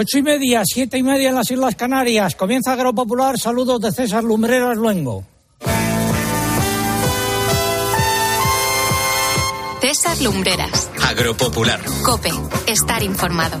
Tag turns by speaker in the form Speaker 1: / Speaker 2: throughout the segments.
Speaker 1: Ocho y media, siete y media en las Islas Canarias. Comienza Agropopular. Saludos de César Lumbreras Luengo.
Speaker 2: César Lumbreras.
Speaker 3: Agropopular.
Speaker 2: Cope. Estar informado.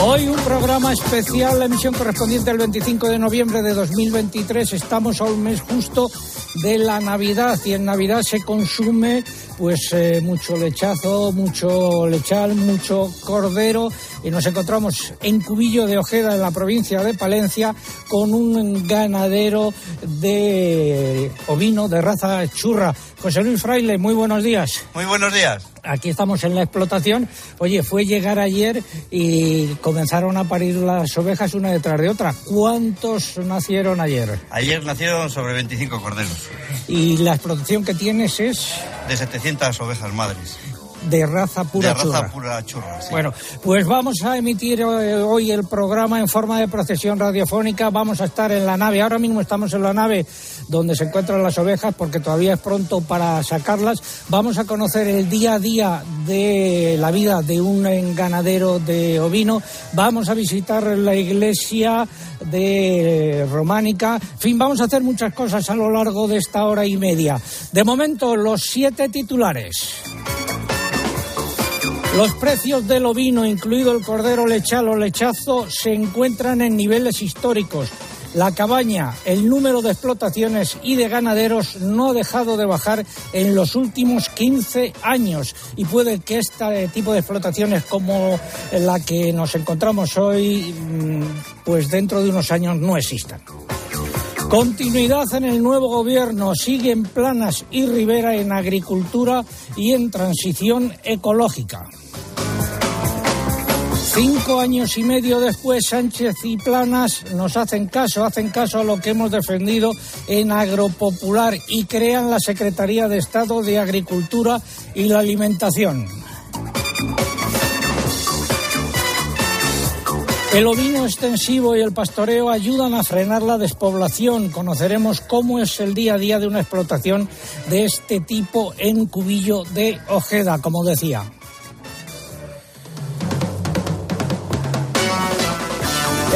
Speaker 1: Hoy un programa especial, la emisión correspondiente al 25 de noviembre de 2023. Estamos a un mes justo de la Navidad y en Navidad se consume pues eh, mucho lechazo, mucho lechal, mucho cordero y nos encontramos en Cubillo de Ojeda en la provincia de Palencia con un ganadero de ovino de raza churra. José Luis Fraile, muy buenos días.
Speaker 4: Muy buenos días.
Speaker 1: Aquí estamos en la explotación. Oye, fue llegar ayer y comenzaron a parir las ovejas una detrás de otra. ¿Cuántos nacieron ayer?
Speaker 4: Ayer nacieron sobre 25 corderos.
Speaker 1: ¿Y la explotación que tienes es?
Speaker 4: De 700 ovejas madres.
Speaker 1: De raza pura
Speaker 4: de
Speaker 1: churra.
Speaker 4: raza pura churra, sí.
Speaker 1: Bueno, pues vamos a emitir eh, hoy el programa en forma de procesión radiofónica. Vamos a estar en la nave. Ahora mismo estamos en la nave donde se encuentran las ovejas porque todavía es pronto para sacarlas. Vamos a conocer el día a día de la vida de un ganadero de ovino. Vamos a visitar la iglesia de románica. En fin, vamos a hacer muchas cosas a lo largo de esta hora y media. De momento, los siete titulares. Los precios del ovino, incluido el cordero lechal o lechazo, se encuentran en niveles históricos. La cabaña, el número de explotaciones y de ganaderos no ha dejado de bajar en los últimos 15 años y puede que este tipo de explotaciones como la que nos encontramos hoy, pues dentro de unos años no existan. Continuidad en el nuevo gobierno. Siguen Planas y Rivera en agricultura y en transición ecológica. Cinco años y medio después, Sánchez y Planas nos hacen caso, hacen caso a lo que hemos defendido en Agropopular y crean la Secretaría de Estado de Agricultura y la Alimentación. El ovino extensivo y el pastoreo ayudan a frenar la despoblación. Conoceremos cómo es el día a día de una explotación de este tipo en Cubillo de Ojeda, como decía.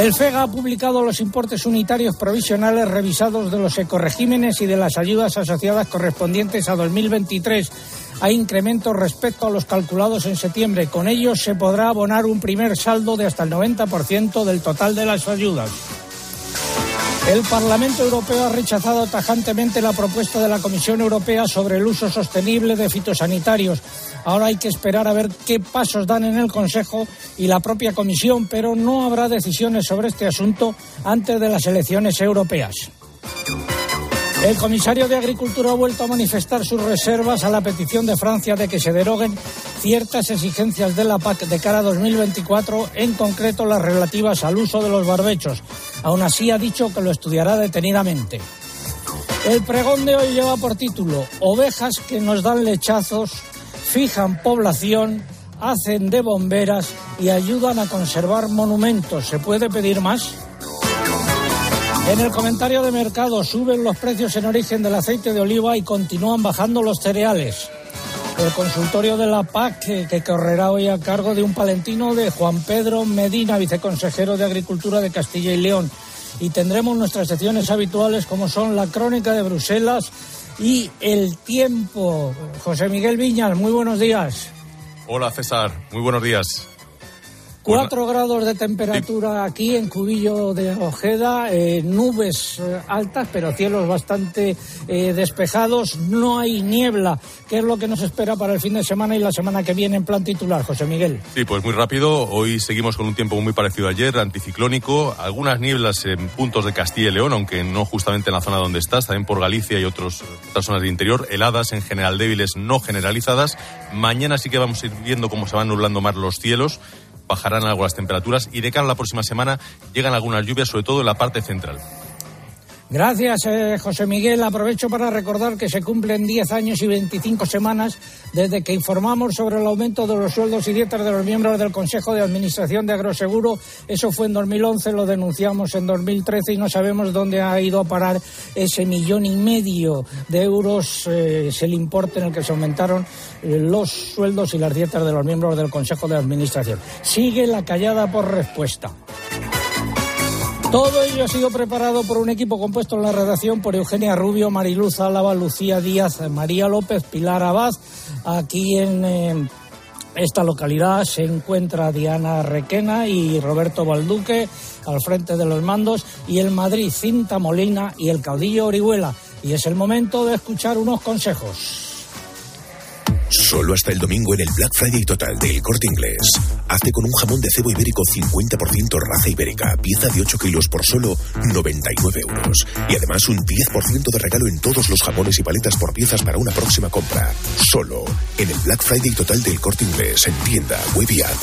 Speaker 1: El FEGA ha publicado los importes unitarios provisionales revisados de los ecoregímenes y de las ayudas asociadas correspondientes a 2023. Hay incrementos respecto a los calculados en septiembre. Con ellos se podrá abonar un primer saldo de hasta el 90% del total de las ayudas. El Parlamento Europeo ha rechazado tajantemente la propuesta de la Comisión Europea sobre el uso sostenible de fitosanitarios. Ahora hay que esperar a ver qué pasos dan en el Consejo y la propia Comisión, pero no habrá decisiones sobre este asunto antes de las elecciones europeas. El comisario de Agricultura ha vuelto a manifestar sus reservas a la petición de Francia de que se deroguen ciertas exigencias de la PAC de cara a 2024, en concreto las relativas al uso de los barbechos. Aún así ha dicho que lo estudiará detenidamente. El pregón de hoy lleva por título Ovejas que nos dan lechazos, fijan población, hacen de bomberas y ayudan a conservar monumentos. ¿Se puede pedir más? En el comentario de mercado suben los precios en origen del aceite de oliva y continúan bajando los cereales. El consultorio de la PAC, que, correrá hoy a cargo de un palentino de Juan Pedro Medina, viceconsejero de Agricultura de Castilla y León. Y tendremos nuestras secciones habituales como son la crónica de Bruselas y el tiempo. José Miguel Viñas, muy buenos días.
Speaker 5: Hola César, muy buenos días.
Speaker 1: Cuatro grados de temperatura aquí en Cubillo de Ojeda, eh, nubes eh, altas, pero cielos bastante eh, despejados. No hay niebla, que es lo que nos espera para el fin de semana y la semana que viene en plan titular, José Miguel.
Speaker 5: Sí, pues muy rápido. Hoy seguimos con un tiempo muy parecido a ayer, anticiclónico. Algunas nieblas en puntos de Castilla y León, aunque no justamente en la zona donde estás, también por Galicia y otros, otras zonas de interior. Heladas en general débiles, no generalizadas. Mañana sí que vamos a ir viendo cómo se van nublando más los cielos bajarán algo las temperaturas y de cara a la próxima semana llegan algunas lluvias, sobre todo en la parte central.
Speaker 1: Gracias, eh, José Miguel. Aprovecho para recordar que se cumplen 10 años y 25 semanas desde que informamos sobre el aumento de los sueldos y dietas de los miembros del Consejo de Administración de Agroseguro. Eso fue en 2011, lo denunciamos en 2013 y no sabemos dónde ha ido a parar ese millón y medio de euros. Eh, el importe en el que se aumentaron eh, los sueldos y las dietas de los miembros del Consejo de Administración. Sigue la callada por respuesta. Todo ello ha sido preparado por un equipo compuesto en la redacción por Eugenia Rubio, Mariluz Álava, Lucía Díaz, María López, Pilar Abad. Aquí en eh, esta localidad se encuentra Diana Requena y Roberto Balduque al frente de los mandos y el Madrid Cinta Molina y el caudillo Orihuela. Y es el momento de escuchar unos consejos.
Speaker 3: Solo hasta el domingo en el Black Friday total del Corte Inglés. Hazte con un jamón de cebo ibérico 50% raza ibérica, pieza de 8 kilos por solo 99 euros. Y además un 10% de regalo en todos los jamones y paletas por piezas para una próxima compra. Solo en el Black Friday total del Corte Inglés en tienda, web y app.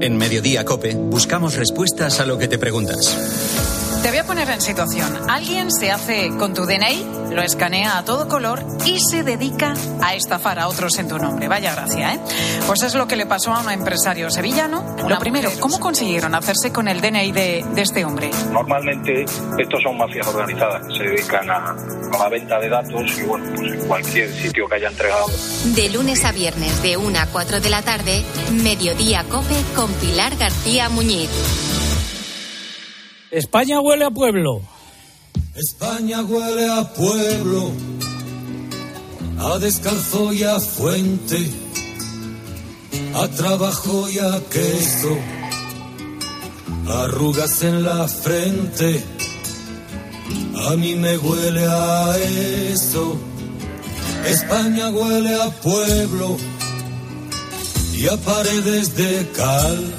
Speaker 6: En Mediodía Cope buscamos respuestas a lo que te preguntas.
Speaker 7: Te voy a poner en situación. Alguien se hace con tu DNI, lo escanea a todo color y se dedica a estafar a otros en tu nombre. Vaya gracia, ¿eh? Pues es lo que le pasó a un empresario sevillano. Lo primero, ¿cómo consiguieron hacerse con el DNI de, de este hombre?
Speaker 8: Normalmente estos son mafias organizadas que se dedican a, a la venta de datos y bueno, pues en cualquier sitio que haya entregado.
Speaker 2: De lunes a viernes de 1 a 4 de la tarde, Mediodía Cope con Pilar García Muñiz.
Speaker 1: España huele a pueblo.
Speaker 9: España huele a pueblo, a descalzo y a fuente, a trabajo y a queso, arrugas en la frente. A mí me huele a eso. España huele a pueblo y a paredes de cal,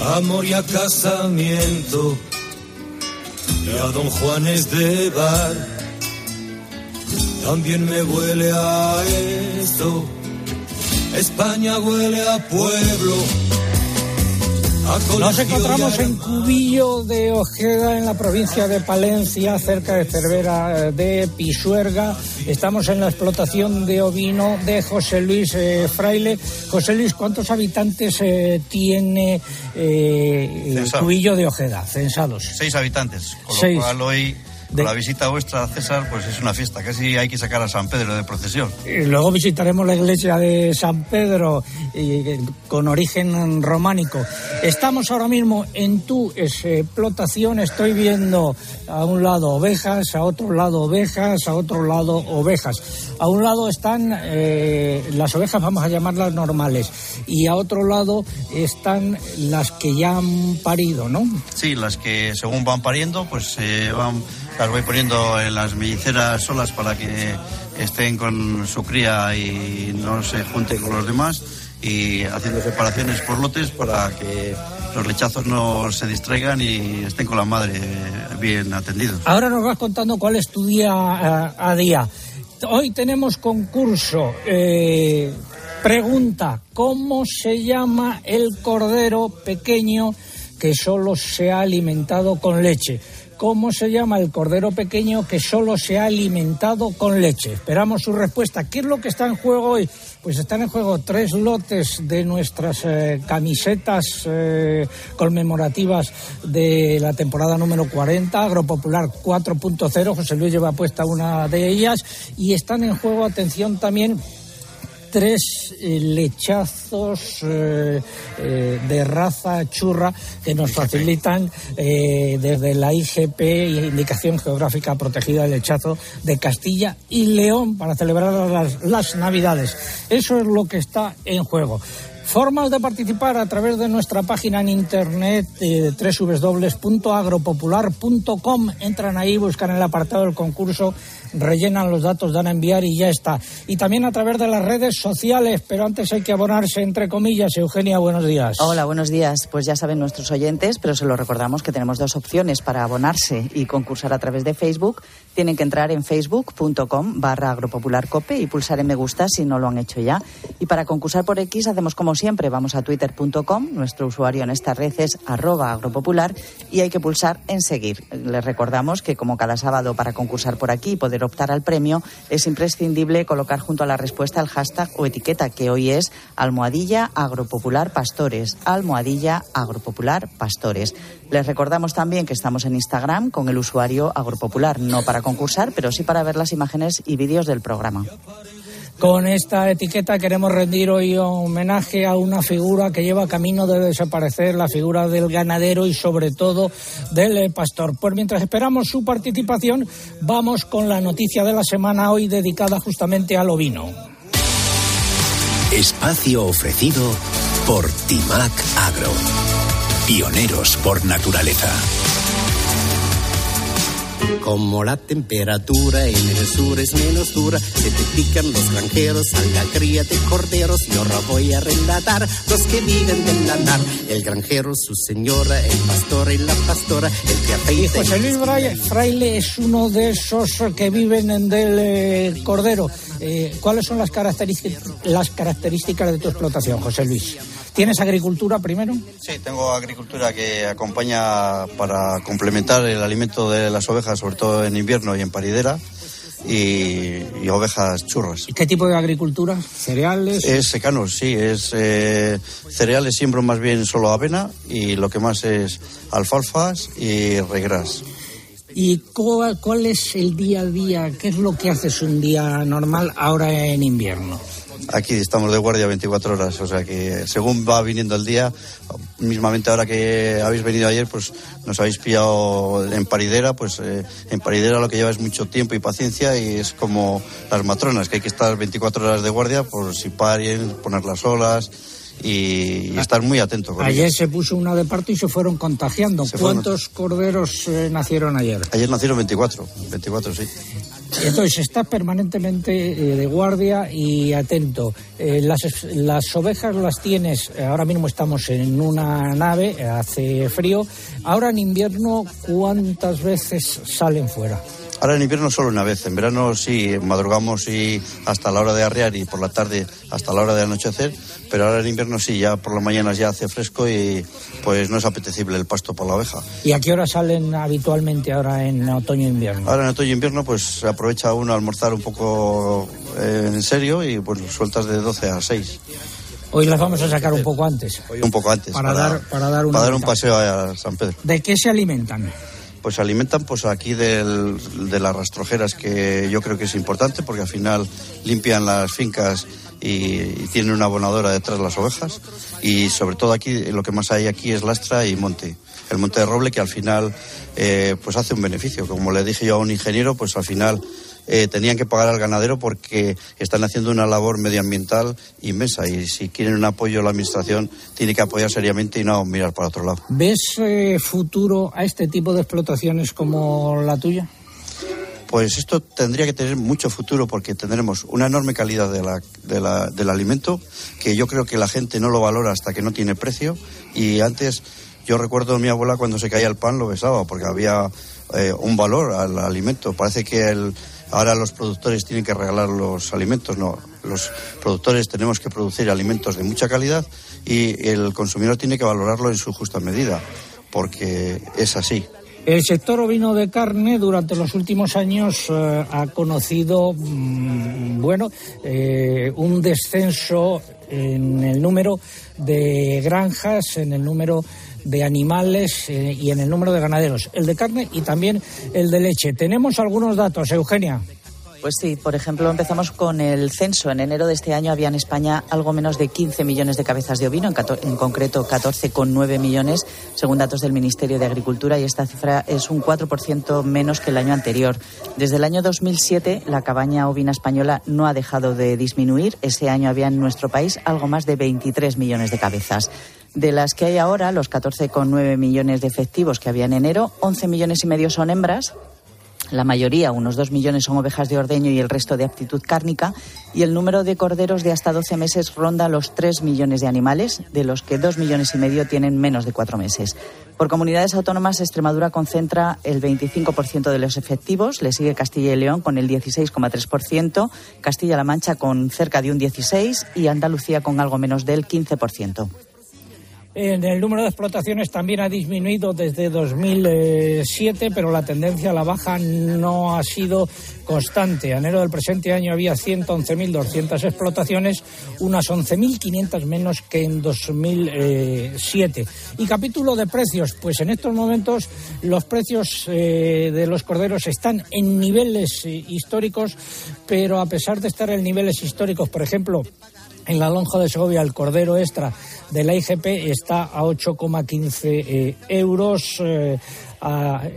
Speaker 9: amor y a casamiento y a don Juanes de bar. También me huele a esto. España huele a pueblo.
Speaker 1: Nos encontramos en Cubillo de Ojeda, en la provincia de Palencia, cerca de Cervera eh, de Pisuerga. Estamos en la explotación de ovino de José Luis eh, Fraile. José Luis, ¿cuántos habitantes eh, tiene eh. Cubillo de Ojeda, censados?
Speaker 4: Seis habitantes. Con
Speaker 1: Seis.
Speaker 4: lo cual hoy, con la visita vuestra, César, pues es una fiesta. Casi hay que sacar a San Pedro de procesión.
Speaker 1: Y luego visitaremos la iglesia de San Pedro eh, con origen románico. Estamos ahora mismo en tu explotación. Estoy viendo a un lado ovejas, a otro lado ovejas, a otro lado ovejas. A un lado están eh, las ovejas, vamos a llamarlas normales, y a otro lado están las que ya han parido, ¿no?
Speaker 4: Sí, las que según van pariendo, pues eh, van, las voy poniendo en las melliceras solas para que estén con su cría y no se junten con los demás y haciendo separaciones por lotes para que los lechazos no se distraigan y estén con la madre bien atendidos.
Speaker 1: Ahora nos vas contando cuál es tu día a, a día. Hoy tenemos concurso. eh, pregunta, ¿cómo se llama el cordero pequeño que solo se ha alimentado con leche? ¿Cómo se llama el cordero pequeño que solo se ha alimentado con leche? Esperamos su respuesta. ¿Qué es lo que está en juego hoy? Pues están en juego tres lotes de nuestras eh, camisetas eh, conmemorativas de la temporada número 40, Agropopular 4.0. José Luis lleva puesta una de ellas. Y están en juego, atención también, tres eh, lechazos eh, eh, de raza churra que nos facilitan eh, desde la IGP, Indicación Geográfica Protegida del Lechazo de Castilla y León para celebrar las, las Navidades. Eso es lo que está en juego. Formas de participar a través de nuestra página en internet eh, www.agropopular.com. Entran ahí, buscan el apartado del concurso, rellenan los datos, dan a enviar y ya está. Y también a través de las redes sociales, pero antes hay que abonarse entre comillas. Eugenia, buenos días.
Speaker 10: Hola, buenos días. Pues ya saben nuestros oyentes, pero se lo recordamos que tenemos dos opciones para abonarse y concursar a través de Facebook. Tienen que entrar en facebook.com barra agropopularcope y pulsar en me gusta si no lo han hecho ya. Y para concursar por X hacemos como siempre, vamos a twitter.com, nuestro usuario en esta red es arroba agropopular y hay que pulsar en seguir. Les recordamos que como cada sábado para concursar por aquí poder optar al premio es imprescindible colocar junto a la respuesta el hashtag o etiqueta que hoy es almohadilla agropopular pastores, almohadilla agropopular pastores. Les recordamos también que estamos en Instagram con el usuario agropopular, no para concursar, pero sí para ver las imágenes y vídeos del programa.
Speaker 1: Con esta etiqueta queremos rendir hoy homenaje a una figura que lleva camino de desaparecer, la figura del ganadero y sobre todo del pastor. Pues mientras esperamos su participación, vamos con la noticia de la semana hoy dedicada justamente al ovino.
Speaker 3: Espacio ofrecido por Timac Agro. Pioneros por naturaleza.
Speaker 11: Como la temperatura en el sur es menos dura, se te pican los granjeros a la cría de corderos. Y ahora voy a relatar los que viven del lanar. El granjero, su señora, el pastor y la pastora, el que afeita.
Speaker 1: Y José Luis Fraile es uno de esos que viven en del eh, cordero. Eh, ¿Cuáles son las características, las características de tu explotación, José Luis? ¿Tienes agricultura primero?
Speaker 4: Sí, tengo agricultura que acompaña para complementar el alimento de las ovejas, sobre todo en invierno y en paridera, y, y ovejas churras.
Speaker 1: ¿Y qué tipo de agricultura? ¿Cereales?
Speaker 4: Es secano, sí, es eh, cereales siembro más bien solo avena y lo que más es alfalfas y regras.
Speaker 1: ¿Y cuál, cuál es el día a día? ¿Qué es lo que haces un día normal ahora en invierno?
Speaker 4: Aquí estamos de guardia 24 horas, o sea que según va viniendo el día, mismamente ahora que habéis venido ayer, pues nos habéis pillado en paridera, pues eh, en paridera lo que lleva es mucho tiempo y paciencia y es como las matronas, que hay que estar 24 horas de guardia por si paren, poner las olas y, y estar muy atento con
Speaker 1: Ayer se puso una de parto y se fueron contagiando.
Speaker 4: Se fueron.
Speaker 1: ¿Cuántos corderos eh, nacieron ayer?
Speaker 4: Ayer nacieron 24, 24 sí.
Speaker 1: Entonces estás permanentemente eh, de guardia y atento. Eh, las, las ovejas las tienes, eh, ahora mismo estamos en una nave, hace frío. Ahora en invierno, ¿cuántas veces salen fuera?
Speaker 4: Ahora en invierno solo una vez, en verano sí, madrugamos y hasta la hora de arrear y por la tarde hasta la hora de anochecer, pero ahora en invierno sí, ya por las mañanas ya hace fresco y pues no es apetecible el pasto por la oveja.
Speaker 1: ¿Y a qué hora salen habitualmente ahora en otoño e invierno?
Speaker 4: Ahora en otoño e invierno pues se aprovecha uno a almorzar un poco eh, en serio y pues sueltas de 12 a 6,
Speaker 1: Hoy las vamos a sacar un poco antes.
Speaker 4: un poco antes.
Speaker 1: Para dar- para dar una
Speaker 4: un
Speaker 1: vuelta.
Speaker 4: paseo a San Pedro.
Speaker 1: ¿De qué se alimentan?
Speaker 4: Pues se alimentan pues aquí del- de las rastrojeras que yo creo que es importante porque al final limpian las fincas y, tienen una abonadora detrás de las ovejas y sobre todo aquí lo que más hay aquí es lastra y monte. El monte de roble que al final eh, pues hace un beneficio. Como le dije yo a un ingeniero, pues al final eh, tenían que pagar al ganadero porque están haciendo una labor medioambiental inmensa y si quieren un apoyo la administración tiene que apoyar seriamente y no mirar para otro lado.
Speaker 1: ¿Ves eh, futuro a este tipo de explotaciones como la tuya?
Speaker 4: Pues esto tendría que tener mucho futuro porque tendremos una enorme calidad de la- de la- del alimento que yo creo que la gente no lo valora hasta que no tiene precio y antes yo recuerdo a mi abuela cuando se caía el pan lo besaba porque había eh, un valor al alimento. Parece que el- ahora los productores tienen que regalar los alimentos, no. Los productores tenemos que producir alimentos de mucha calidad y el consumidor tiene que valorarlo en su justa medida porque es así.
Speaker 1: El sector ovino de carne durante los últimos años eh, ha conocido, mm, bueno, eh, un descenso en el número de granjas, en el número de animales eh, y en el número de ganaderos, el de carne y también el de leche. Tenemos algunos datos, Eugenia.
Speaker 10: Pues sí, por ejemplo, empezamos con el censo. En enero de este año había en España algo menos de 15 millones de cabezas de ovino, en, en concreto 14,9 millones, según datos del Ministerio de Agricultura, y esta cifra es un 4% menos que el año anterior. Desde el año 2007, la cabaña ovina española no ha dejado de disminuir. Ese año había en nuestro país algo más de 23 millones de cabezas. De las que hay ahora, los 14,9 millones de efectivos que había en enero, 11 millones y medio son hembras, La mayoría, unos dos millones, son ovejas de ordeño y el resto de aptitud cárnica. Y el número de corderos de hasta 12 meses ronda los 3 millones de animales, de los que 2 millones y medio tienen menos de 4 meses. Por comunidades autónomas, Extremadura concentra el 25% de los efectivos, le sigue Castilla y León con el 16,3%, Castilla-La Mancha con cerca de un 16% y Andalucía con algo menos del 15%.
Speaker 1: En el número de explotaciones también ha disminuido desde 2007, pero la tendencia a la baja no ha sido constante. A enero del presente año había 111.200 explotaciones, unas 11.500 menos que en 2007. Y capítulo de precios, pues en estos momentos los precios eh, de los corderos están en niveles eh, históricos, pero a pesar de estar en niveles históricos, por ejemplo, en la lonja de Segovia, el cordero extra de la IGP está a 8,15 eh, euros. Eh,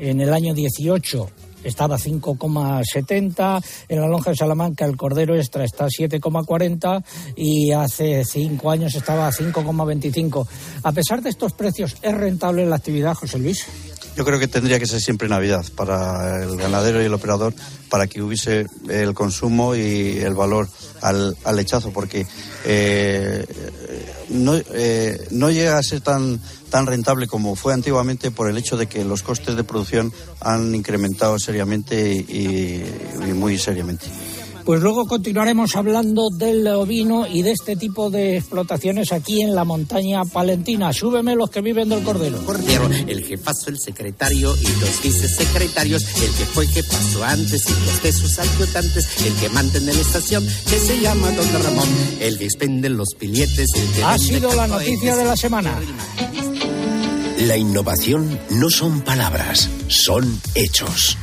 Speaker 1: en el año 18 estaba a 5,70. En la lonja de Salamanca el cordero extra está a 7,40 y hace cinco años estaba a 5,25. A pesar de estos precios, ¿es rentable la actividad, José Luis?
Speaker 4: Yo creo que tendría que ser siempre Navidad para el ganadero y el operador para que hubiese el consumo y el valor al, al porque eh, no, eh, no llega a ser tan, tan rentable como fue antiguamente por el hecho de que los costes de producción han incrementado seriamente y muy seriamente.
Speaker 1: Pues luego continuaremos hablando del ovino y de este tipo de explotaciones aquí en la montaña palentina. Súbeme los que viven del cordero.
Speaker 11: Cordero, el jefazo, el secretario y los vicesecretarios, el que fue que pasó antes y los de sus ayudantes, el que mantiene la estación, que se llama Don Ramón, el que expende los billetes, el que...
Speaker 1: Ha sido la noticia de la semana.
Speaker 3: La innovación no son palabras, son hechos.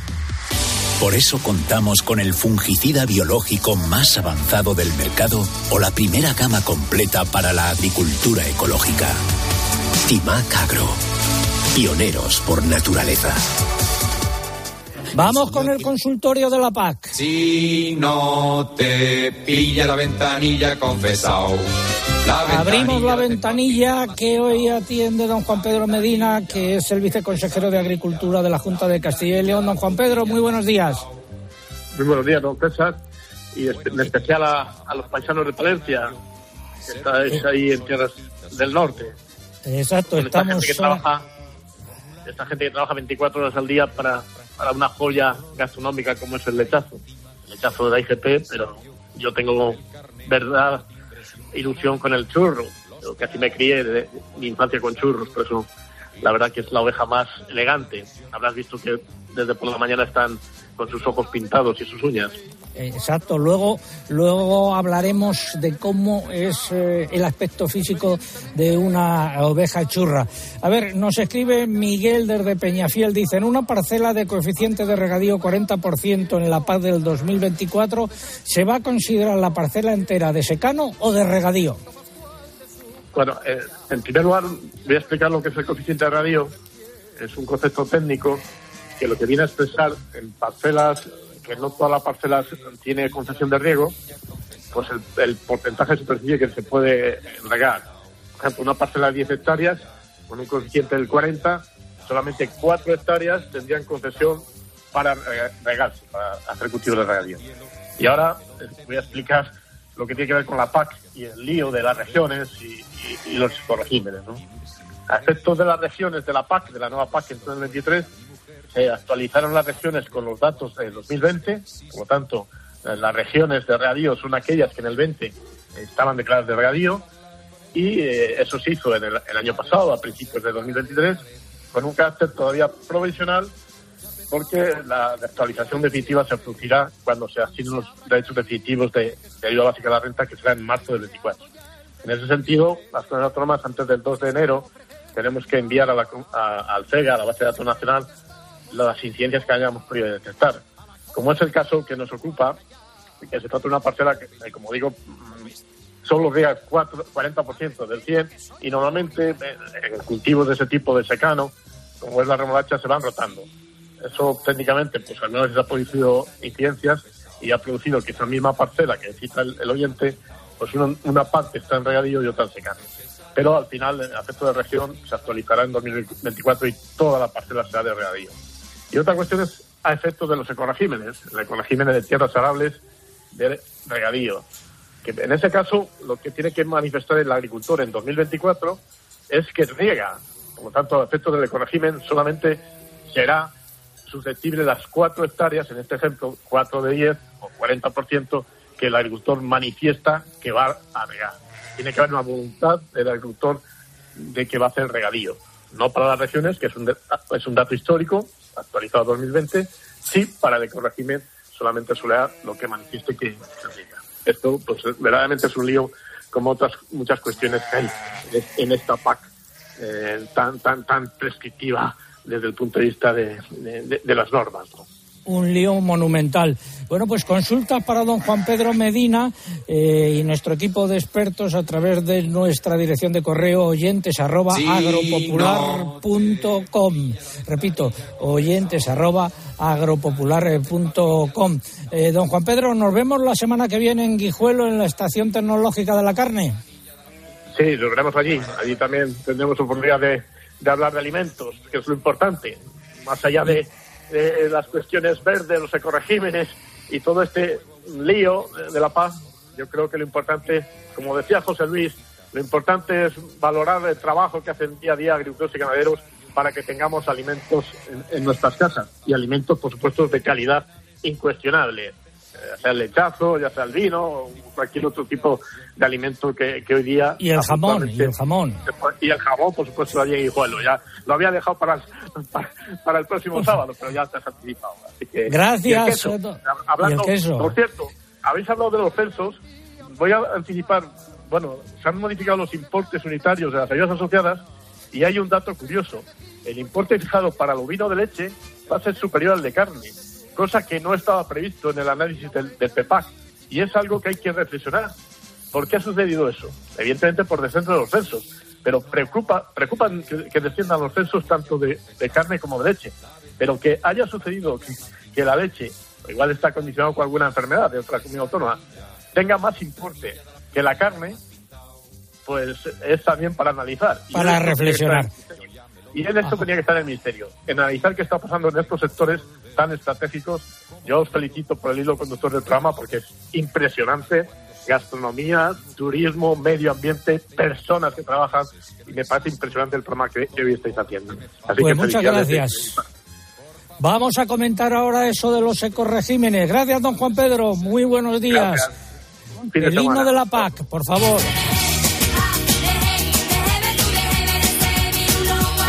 Speaker 3: Por eso contamos con el fungicida biológico más avanzado del mercado o la primera gama completa para la agricultura ecológica. Timac Agro. Pioneros por naturaleza.
Speaker 1: Vamos con el consultorio de la PAC.
Speaker 12: Si no te pilla la ventanilla
Speaker 1: Abrimos la ventanilla que hoy atiende don Juan Pedro Medina, que es el viceconsejero de Agricultura de la Junta de Castilla y León. Don Juan Pedro, muy buenos días.
Speaker 13: Muy buenos días, don César, y en especial a, los paisanos de Palencia, que estáis ahí en tierras del norte.
Speaker 1: Exacto, estamos...
Speaker 13: Esta gente, que trabaja, esta gente que trabaja 24 horas al día para, para una joya gastronómica como es el lechazo. El lechazo de la IGP, pero yo tengo verdad ilusión con el churro. Yo casi me crié de mi infancia con churros, por eso la verdad que es la oveja más elegante. Habrás visto que desde por la mañana están con sus ojos pintados y sus uñas.
Speaker 1: Exacto, luego, luego hablaremos de cómo es eh, el aspecto físico de una oveja churra. A ver, nos escribe Miguel desde Peñafiel, dice, en una parcela de coeficiente de regadío 40% en la paz del 2024, ¿se va a considerar la parcela entera de secano o de regadío?
Speaker 13: Bueno, eh, en primer lugar voy a explicar lo que es el coeficiente de regadío. Es un concepto técnico que lo que viene a expresar en parcelas que no todas las parcelas tiene concesión de riego, pues el, porcentaje de superficie que se puede regar. Por ejemplo, una parcela de 10 hectáreas con un coeficiente del 40, solamente 4 hectáreas tendrían concesión para regarse, para hacer cultivos de regadío. Y ahora eh, voy a explicar lo que tiene que ver con la PAC y el lío de las regiones y, los corregímenes. ¿no? A efectos de las regiones de la PAC, de la nueva PAC en 2023, se actualizaron las regiones con los datos de 2020, por lo tanto, eh, las regiones de regadío son aquellas que en el 20 estaban declaradas de regadío y eh, eso se hizo en el, año pasado, a principios de 2023, con un carácter todavía provisional porque la actualización definitiva se producirá cuando se asignen los derechos definitivos de, ayuda básica a la renta, que será en marzo del 24. En ese sentido, las comunidades autónomas antes del 2 de enero tenemos que enviar a la, al CEGA, a la base de datos nacional, las incidencias que hayamos podido detectar. Como es el caso que nos ocupa, que se trata de una parcela que, eh, como digo, solo riega 40% del 100 y normalmente eh, en cultivos de ese tipo de secano, como es la remolacha, se van rotando. Eso técnicamente, pues al menos se ha producido incidencias y ha producido que esa misma parcela que cita el, oyente, pues una, parte está en regadío y otra en secano. Pero al final, el efecto de región se actualizará en 2024 y toda la parcela será de regadío. Y otra cuestión es a efectos de los ecoregímenes, el ecoregímenes de tierras arables de regadío. Que en ese caso, lo que tiene que manifestar el agricultor en 2024 es que riega. Por lo tanto, a efectos del ecoregimen solamente será susceptible las cuatro hectáreas, en este ejemplo, cuatro de 10 o 40% que el agricultor manifiesta que va a regar. Tiene que haber una voluntad del agricultor de que va a hacer regadío. No para las regiones, que es un, es un dato histórico, actualizado 2020, sí para el ecorégimen solamente suele lo que manifieste que se riega. Esto, pues, verdaderamente es un lío como otras muchas cuestiones que hay en esta PAC eh, tan, tan, tan prescriptiva desde el punto de vista de, de, las normas.
Speaker 1: Un lío monumental. Bueno, pues consulta para don Juan Pedro Medina eh, y nuestro equipo de expertos a través de nuestra dirección de correo oyentes arroba agropopular.com. Repito, oyentes arroba agropopular.com. Eh, don Juan Pedro, nos vemos la semana que viene en Guijuelo, en la Estación Tecnológica de la Carne.
Speaker 13: Sí, lo veremos allí. Allí también tendremos oportunidad de de hablar de alimentos, que es lo importante, más allá de, las cuestiones verdes, los ecoregímenes y todo este lío de la paz, yo creo que lo importante, como decía José Luis, lo importante es valorar el trabajo que hacen día a día agricultores y ganaderos para que tengamos alimentos en nuestras casas y alimentos, por supuesto, de calidad incuestionable ya sea el lechazo, ya sea el vino, o cualquier otro tipo de alimento que, hoy día...
Speaker 1: Y el jamón, y el jamón.
Speaker 13: Y el jamón, por supuesto, en. Ya lo había dejado para, para, el próximo sábado, pero ya está anticipado.
Speaker 1: Gracias.
Speaker 13: hablando, por cierto, habéis hablado de los censos. Voy a anticipar, bueno, se han modificado los importes unitarios de las ayudas asociadas y hay un dato curioso. El importe fijado para el ovino de leche va a ser superior al de carne cosa que no estaba previsto en el análisis del, PEPAC. Y es algo que hay que reflexionar. ¿Por qué ha sucedido eso? Evidentemente por descenso de los censos, pero preocupa, preocupan que, desciendan los censos tanto de, carne como de leche. Pero que haya sucedido que, la leche, igual está condicionado con alguna enfermedad de otra comunidad autónoma, tenga más importe que la carne, pues es también para analizar.
Speaker 1: Para reflexionar.
Speaker 13: Y en esto tenía que estar el Ministerio, en analizar qué está pasando en estos sectores tan estratégicos. Yo os felicito por el hilo conductor del programa porque es impresionante. Gastronomía, turismo, medio ambiente, personas que trabajan y me parece impresionante el programa que, hoy estáis haciendo.
Speaker 1: Así pues muchas gracias. Vamos a comentar ahora eso de los ecoregímenes. Gracias, don Juan Pedro. Muy buenos días. El himno de la PAC, por favor.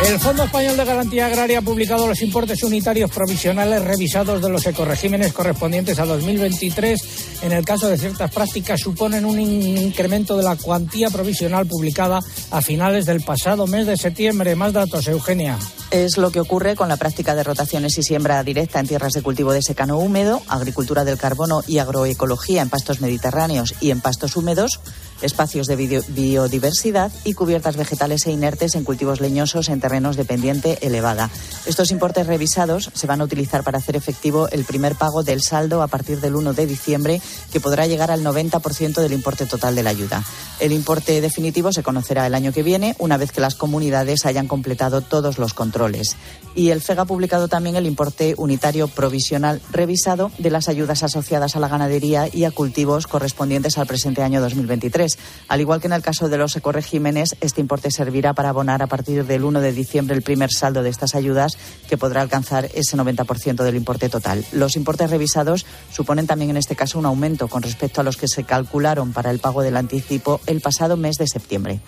Speaker 1: El Fondo Español de Garantía Agraria ha publicado los importes unitarios provisionales revisados de los ecoregímenes correspondientes a 2023. En el caso de ciertas prácticas suponen un incremento de la cuantía provisional publicada a finales del pasado mes de septiembre. Más datos, Eugenia.
Speaker 10: Es lo que ocurre con la práctica de rotaciones y siembra directa en tierras de cultivo de secano húmedo, agricultura del carbono y agroecología en pastos mediterráneos y en pastos húmedos espacios de biodiversidad y cubiertas vegetales e inertes en cultivos leñosos en terrenos de pendiente elevada. Estos importes revisados se van a utilizar para hacer efectivo el primer pago del saldo a partir del 1 de diciembre, que podrá llegar al 90% del importe total de la ayuda. El importe definitivo se conocerá el año que viene, una vez que las comunidades hayan completado todos los controles. Y el FEG ha publicado también el importe unitario provisional revisado de las ayudas asociadas a la ganadería y a cultivos correspondientes al presente año 2023 al igual que en el caso de los ecoregímenes, este importe servirá para abonar a partir del 1 de diciembre el primer saldo de estas ayudas, que podrá alcanzar ese 90% del importe total. Los importes revisados suponen también en este caso un aumento con respecto a los que se calcularon para el pago del anticipo el pasado mes de septiembre.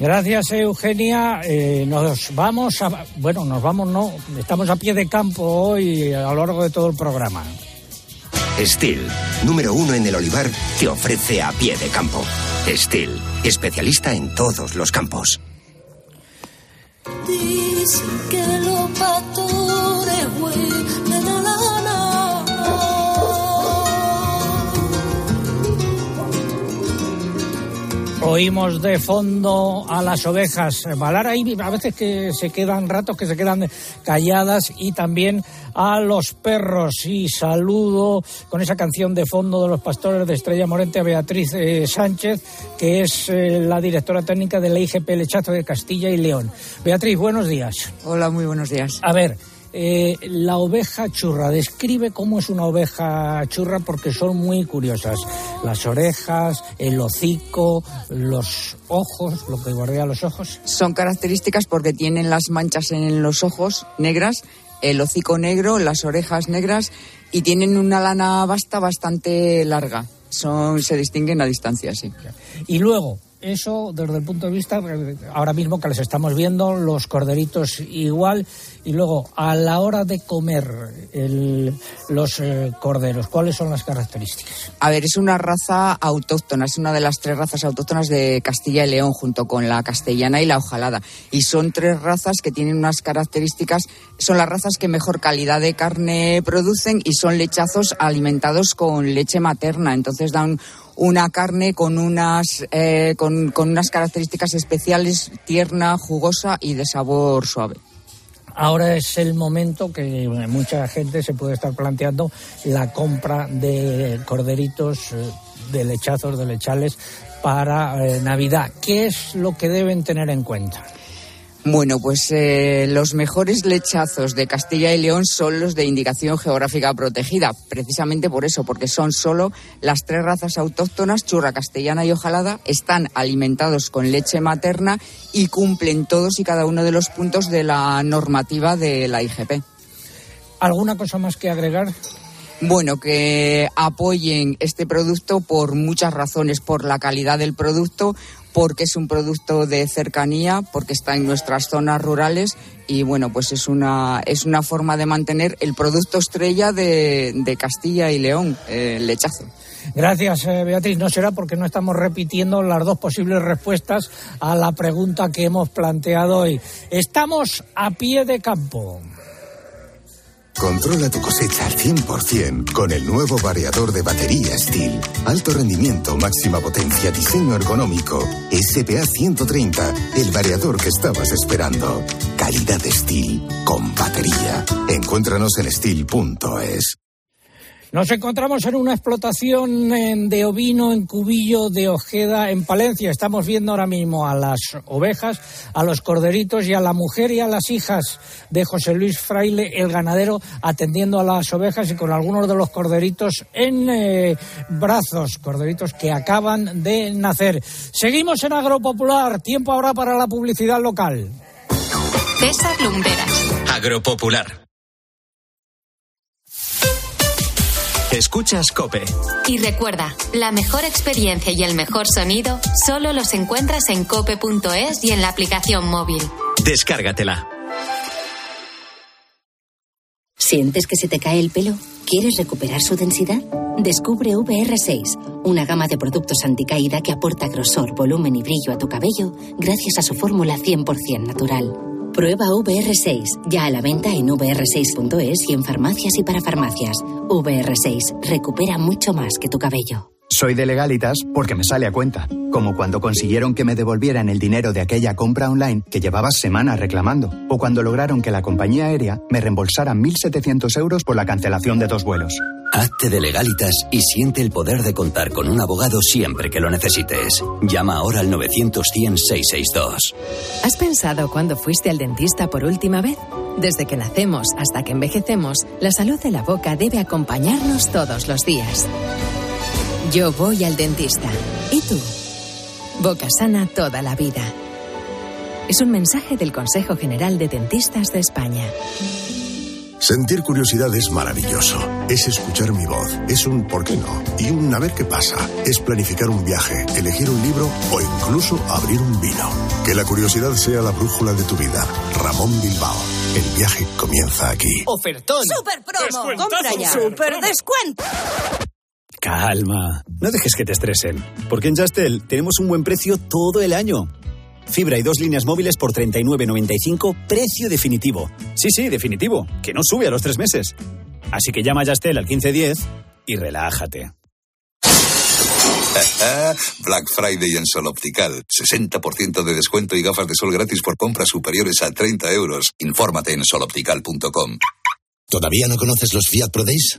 Speaker 1: Gracias, Eugenia. Eh, nos vamos a. Bueno, nos vamos, no. Estamos a pie de campo hoy a lo largo de todo el programa.
Speaker 14: Steel, número uno en el olivar, te ofrece a pie de campo. Steel, especialista en todos los campos.
Speaker 1: Oímos de fondo a las ovejas balar ahí, a veces que se quedan ratos que se quedan calladas y también a los perros. Y saludo con esa canción de fondo de los pastores de Estrella Morente a Beatriz eh, Sánchez, que es eh, la directora técnica de la IGP Lechazo de Castilla y León. Beatriz, buenos días.
Speaker 15: Hola, muy buenos días.
Speaker 1: A ver, eh, la oveja churra. Describe cómo es una oveja churra porque son muy curiosas. Las orejas, el hocico, los ojos, lo que bordea los ojos.
Speaker 15: Son características porque tienen las manchas en los ojos negras, el hocico negro, las orejas negras y tienen una lana basta bastante larga. Son, se distinguen a distancia, sí.
Speaker 1: Y luego, eso desde el punto de vista, ahora mismo que les estamos viendo, los corderitos igual, y luego a la hora de comer los eh, corderos, ¿cuáles son las características?
Speaker 15: A ver, es una raza autóctona, es una de las tres razas autóctonas de Castilla y León, junto con la castellana y la ojalada. Y son tres razas que tienen unas características, son las razas que mejor calidad de carne producen y son lechazos alimentados con leche materna, entonces dan una carne con unas, eh, con, con unas características especiales, tierna, jugosa y de sabor suave.
Speaker 1: Ahora es el momento que mucha gente se puede estar planteando la compra de corderitos, eh, de lechazos, de lechales para eh, Navidad. ¿Qué es lo que deben tener en cuenta?
Speaker 15: Bueno, pues eh, los mejores lechazos de Castilla y León son los de indicación geográfica protegida, precisamente por eso, porque son solo las tres razas autóctonas, churra, castellana y ojalada, están alimentados con leche materna y cumplen todos y cada uno de los puntos de la normativa de la IGP.
Speaker 1: ¿Alguna cosa más que agregar?
Speaker 15: Bueno, que apoyen este producto por muchas razones, por la calidad del producto, porque es un producto de cercanía, porque está en nuestras zonas rurales y bueno, pues es una, es una forma de mantener el producto estrella de, Castilla y León, el lechazo.
Speaker 1: Gracias, eh, Beatriz. No será porque no estamos repitiendo las dos posibles respuestas a la pregunta que hemos planteado hoy. Estamos a pie de campo.
Speaker 16: Controla tu cosecha al 100% con el nuevo variador de batería Steel. Alto rendimiento, máxima potencia, diseño ergonómico. SPA 130, el variador que estabas esperando. Calidad Steel con batería. Encuéntranos en steel.es.
Speaker 1: Nos encontramos en una explotación de ovino en Cubillo de Ojeda, en Palencia. Estamos viendo ahora mismo a las ovejas, a los corderitos y a la mujer y a las hijas de José Luis Fraile, el ganadero, atendiendo a las ovejas y con algunos de los corderitos en eh, brazos, corderitos que acaban de nacer. Seguimos en Agropopular. Tiempo ahora para la publicidad local.
Speaker 2: César Lumberas.
Speaker 6: Agropopular. Escuchas Cope.
Speaker 2: Y recuerda, la mejor experiencia y el mejor sonido solo los encuentras en cope.es y en la aplicación móvil.
Speaker 6: Descárgatela.
Speaker 17: ¿Sientes que se te cae el pelo? ¿Quieres recuperar su densidad? Descubre VR6, una gama de productos anticaída que aporta grosor, volumen y brillo a tu cabello gracias a su fórmula 100% natural. Prueba VR6, ya a la venta en vr6.es y en farmacias y para farmacias. VR6, recupera mucho más que tu cabello.
Speaker 18: Soy de legalitas porque me sale a cuenta, como cuando consiguieron que me devolvieran el dinero de aquella compra online que llevaba semanas reclamando, o cuando lograron que la compañía aérea me reembolsara 1.700 euros por la cancelación de dos vuelos.
Speaker 19: Hazte de legalitas y siente el poder de contar con un abogado siempre que lo necesites. Llama ahora al 900-100-662.
Speaker 20: ¿Has pensado cuándo fuiste al dentista por última vez? Desde que nacemos hasta que envejecemos, la salud de la boca debe acompañarnos todos los días. Yo voy al dentista. ¿Y tú? Boca sana toda la vida. Es un mensaje del Consejo General de Dentistas de España.
Speaker 3: Sentir curiosidad es maravilloso. Es escuchar mi voz. Es un ¿por qué no? Y un a ver qué pasa. Es planificar un viaje, elegir un libro o incluso abrir un vino. Que la curiosidad sea la brújula de tu vida. Ramón Bilbao. El viaje comienza aquí.
Speaker 21: Ofertón.
Speaker 22: Super promo. Compra ya. Super descuento.
Speaker 21: Calma. No dejes que te estresen. Porque en Justel tenemos un buen precio todo el año. Fibra y dos líneas móviles por 39.95, precio definitivo. Sí, sí, definitivo, que no sube a los tres meses. Así que llama a Yastel al 1510 y relájate.
Speaker 23: Black Friday en Sol Optical. 60% de descuento y gafas de sol gratis por compras superiores a 30 euros. Infórmate en soloptical.com.
Speaker 3: ¿Todavía no conoces los Fiat Pro Days?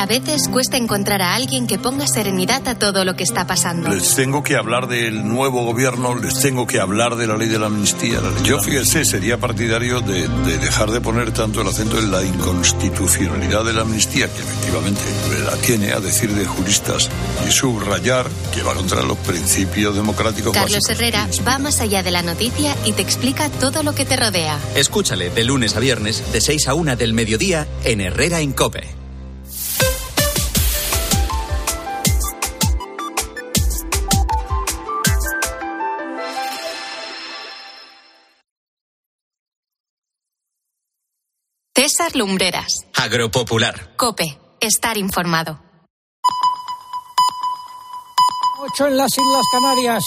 Speaker 2: A veces cuesta encontrar a alguien que ponga serenidad a todo lo que está pasando.
Speaker 24: Les tengo que hablar del nuevo gobierno, les tengo que hablar de la ley de la amnistía. La ley Yo, fíjese, sería partidario de, de, dejar de poner tanto el acento en la inconstitucionalidad de la amnistía, que efectivamente la tiene a decir de juristas, y subrayar que va contra los principios democráticos
Speaker 2: Carlos
Speaker 24: básicos.
Speaker 2: Herrera va más allá de la noticia y te explica todo lo que te rodea.
Speaker 6: Escúchale de lunes a viernes, de 6 a 1 del mediodía, en Herrera en Cope.
Speaker 2: César Lumbreras.
Speaker 6: Agropopular.
Speaker 2: Cope. Estar informado.
Speaker 1: 8 en las Islas Canarias.